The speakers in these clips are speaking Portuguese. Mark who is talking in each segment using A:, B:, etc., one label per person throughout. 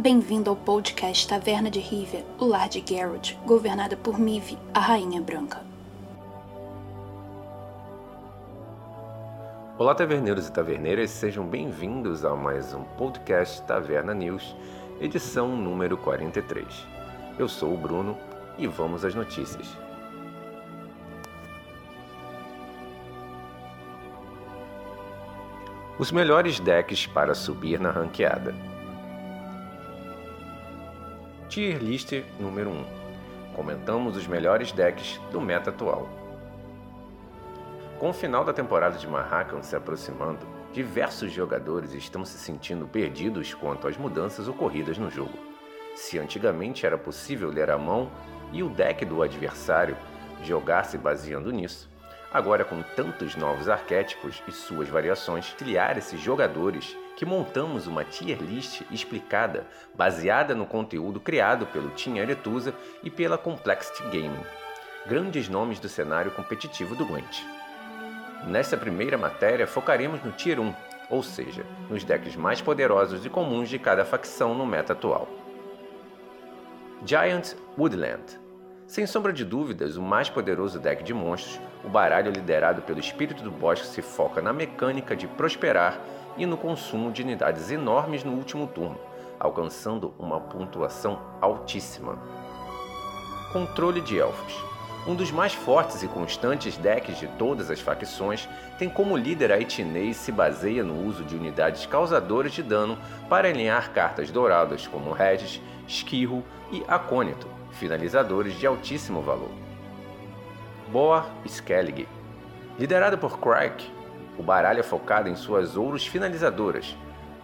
A: Bem-vindo ao podcast Taverna de Rivia, o lar de Geralt, governada por Mive, a Rainha Branca.
B: Olá, taverneiros e taverneiras, sejam bem-vindos a mais um podcast Taverna News, edição número 43. Eu sou o Bruno e vamos às notícias. Os melhores decks para subir na ranqueada. Tier List número 1. Comentamos os melhores decks do meta atual. Com o final da temporada de Marrakan se aproximando, diversos jogadores estão se sentindo perdidos quanto às mudanças ocorridas no jogo. Se antigamente era possível ler a mão e o deck do adversário jogar se baseando nisso, agora com tantos novos arquétipos e suas variações, criar esses jogadores que montamos uma tier list explicada baseada no conteúdo criado pelo Team Aretusa e pela Complexity Gaming, grandes nomes do cenário competitivo do Gwent. Nessa primeira matéria focaremos no Tier 1, ou seja, nos decks mais poderosos e comuns de cada facção no meta atual. Giant Woodland sem sombra de dúvidas, o mais poderoso deck de monstros, o baralho liderado pelo espírito do bosque se foca na mecânica de prosperar e no consumo de unidades enormes no último turno, alcançando uma pontuação altíssima. Controle de Elfos. Um dos mais fortes e constantes decks de todas as facções, tem como líder a Etnei e se baseia no uso de unidades causadoras de dano para alinhar cartas douradas como Regis, Skirro e Acônito, finalizadores de altíssimo valor. Boar Skellig. Liderado por Crike, o baralho é focado em suas ouros finalizadoras,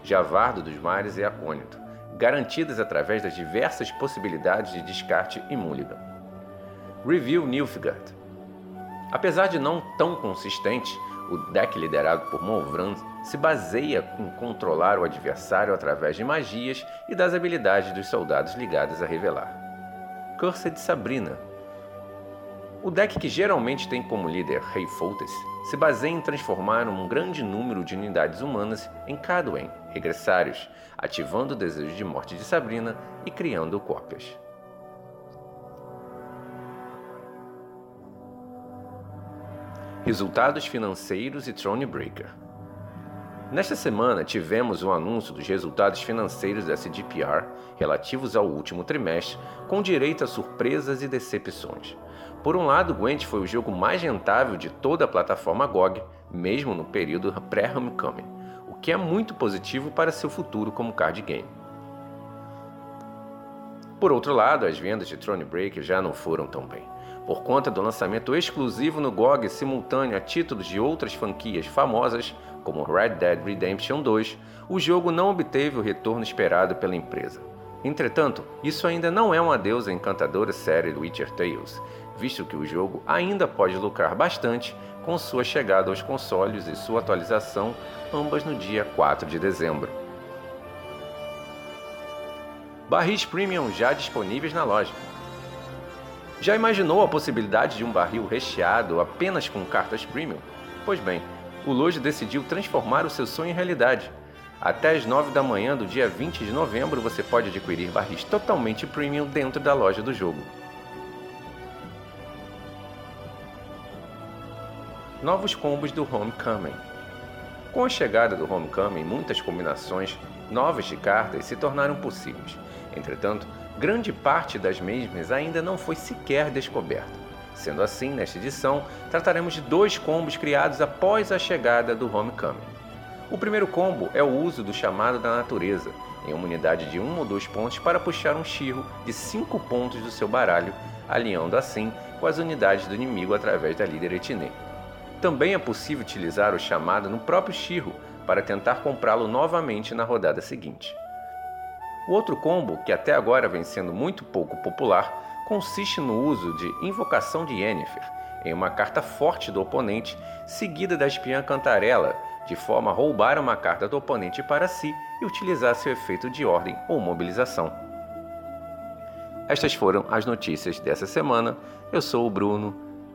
B: Javardo dos Mares e Acônito, garantidas através das diversas possibilidades de descarte e mulligan. Review Nilfgaard Apesar de não tão consistente, o deck liderado por Molvran se baseia em controlar o adversário através de magias e das habilidades dos soldados ligados a revelar. Cursed Sabrina o deck que geralmente tem como líder Rei Foltest se baseia em transformar um grande número de unidades humanas em Cadwen, regressários, ativando o desejo de morte de Sabrina e criando cópias. Resultados financeiros e Thronebreaker Nesta semana, tivemos o anúncio dos resultados financeiros da CDPR relativos ao último trimestre, com direito a surpresas e decepções. Por um lado, Gwent foi o jogo mais rentável de toda a plataforma GOG, mesmo no período pré-Homecoming, o que é muito positivo para seu futuro como card game. Por outro lado, as vendas de Thronebreaker já não foram tão bem. Por conta do lançamento exclusivo no GOG simultâneo a títulos de outras franquias famosas, como Red Dead Redemption 2, o jogo não obteve o retorno esperado pela empresa. Entretanto, isso ainda não é um adeus à encantadora série Witcher Tales, visto que o jogo ainda pode lucrar bastante com sua chegada aos consoles e sua atualização, ambas no dia 4 de dezembro. Barris Premium já disponíveis na loja. Já imaginou a possibilidade de um barril recheado apenas com cartas premium? Pois bem, o Loja decidiu transformar o seu sonho em realidade. Até as 9 da manhã do dia 20 de novembro você pode adquirir barris totalmente premium dentro da loja do jogo. novos combos do Homecoming. Com a chegada do Homecoming, muitas combinações novas de cartas se tornaram possíveis. Entretanto, grande parte das mesmas ainda não foi sequer descoberta. Sendo assim, nesta edição, trataremos de dois combos criados após a chegada do Homecoming. O primeiro combo é o uso do chamado da natureza, em uma unidade de um ou dois pontos para puxar um Shirro de 5 pontos do seu baralho, alinhando assim com as unidades do inimigo através da líder Etnê. Também é possível utilizar o chamado no próprio Shirro para tentar comprá-lo novamente na rodada seguinte. O outro combo, que até agora vem sendo muito pouco popular, consiste no uso de Invocação de Yennefer, em uma carta forte do oponente, seguida da espiã Cantarela, de forma a roubar uma carta do oponente para si e utilizar seu efeito de ordem ou mobilização. Estas foram as notícias dessa semana. Eu sou o Bruno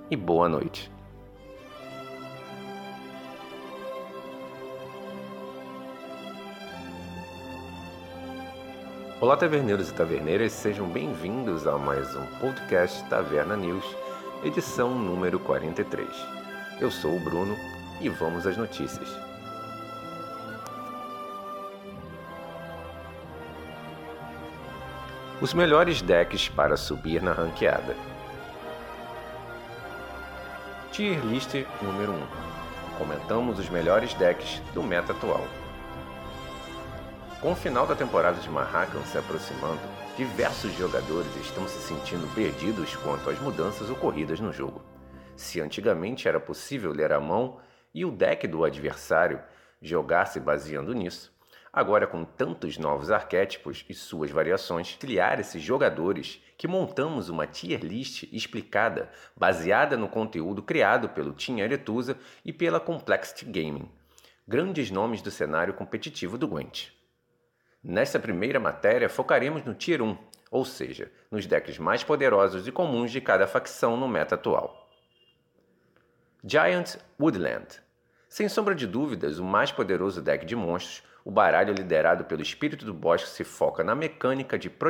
B: e boa noite. Olá, taverneiros e taverneiras, sejam bem-vindos a mais um podcast Taverna News, edição número 43. Eu sou o Bruno e vamos às notícias. Os melhores decks para subir na ranqueada. Tier List número 1. Comentamos os melhores decks do meta atual. Com o final da temporada de Mahakam se aproximando, diversos jogadores estão se sentindo perdidos quanto às mudanças ocorridas no jogo. Se antigamente era possível ler a mão e o deck do adversário jogar-se baseando nisso, agora com tantos novos arquétipos e suas variações, criar esses jogadores que montamos uma tier list explicada baseada no conteúdo criado pelo Team Aretusa e pela Complexity Gaming, grandes nomes do cenário competitivo do Gwent. Nessa primeira matéria, focaremos no Tier 1, ou seja, nos decks mais poderosos e comuns de cada facção no meta atual. Giant Woodland Sem sombra de dúvidas, o mais poderoso deck de monstros, o baralho liderado pelo espírito do bosque se foca na mecânica de prosperar